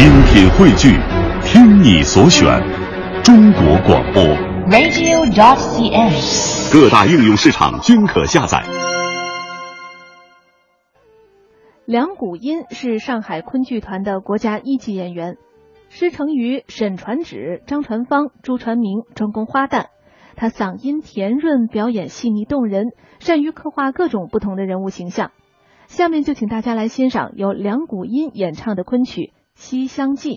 精品汇聚，听你所选，中国广播。radio.cn。各大应用市场均可下载。梁谷音是上海昆剧团的国家一级演员，师承于沈传芷、张传芳、朱传明，专攻花旦。他嗓音甜润，表演细腻动人，善于刻画各种不同的人物形象。下面就请大家来欣赏由梁谷音演唱的昆曲《西厢记》。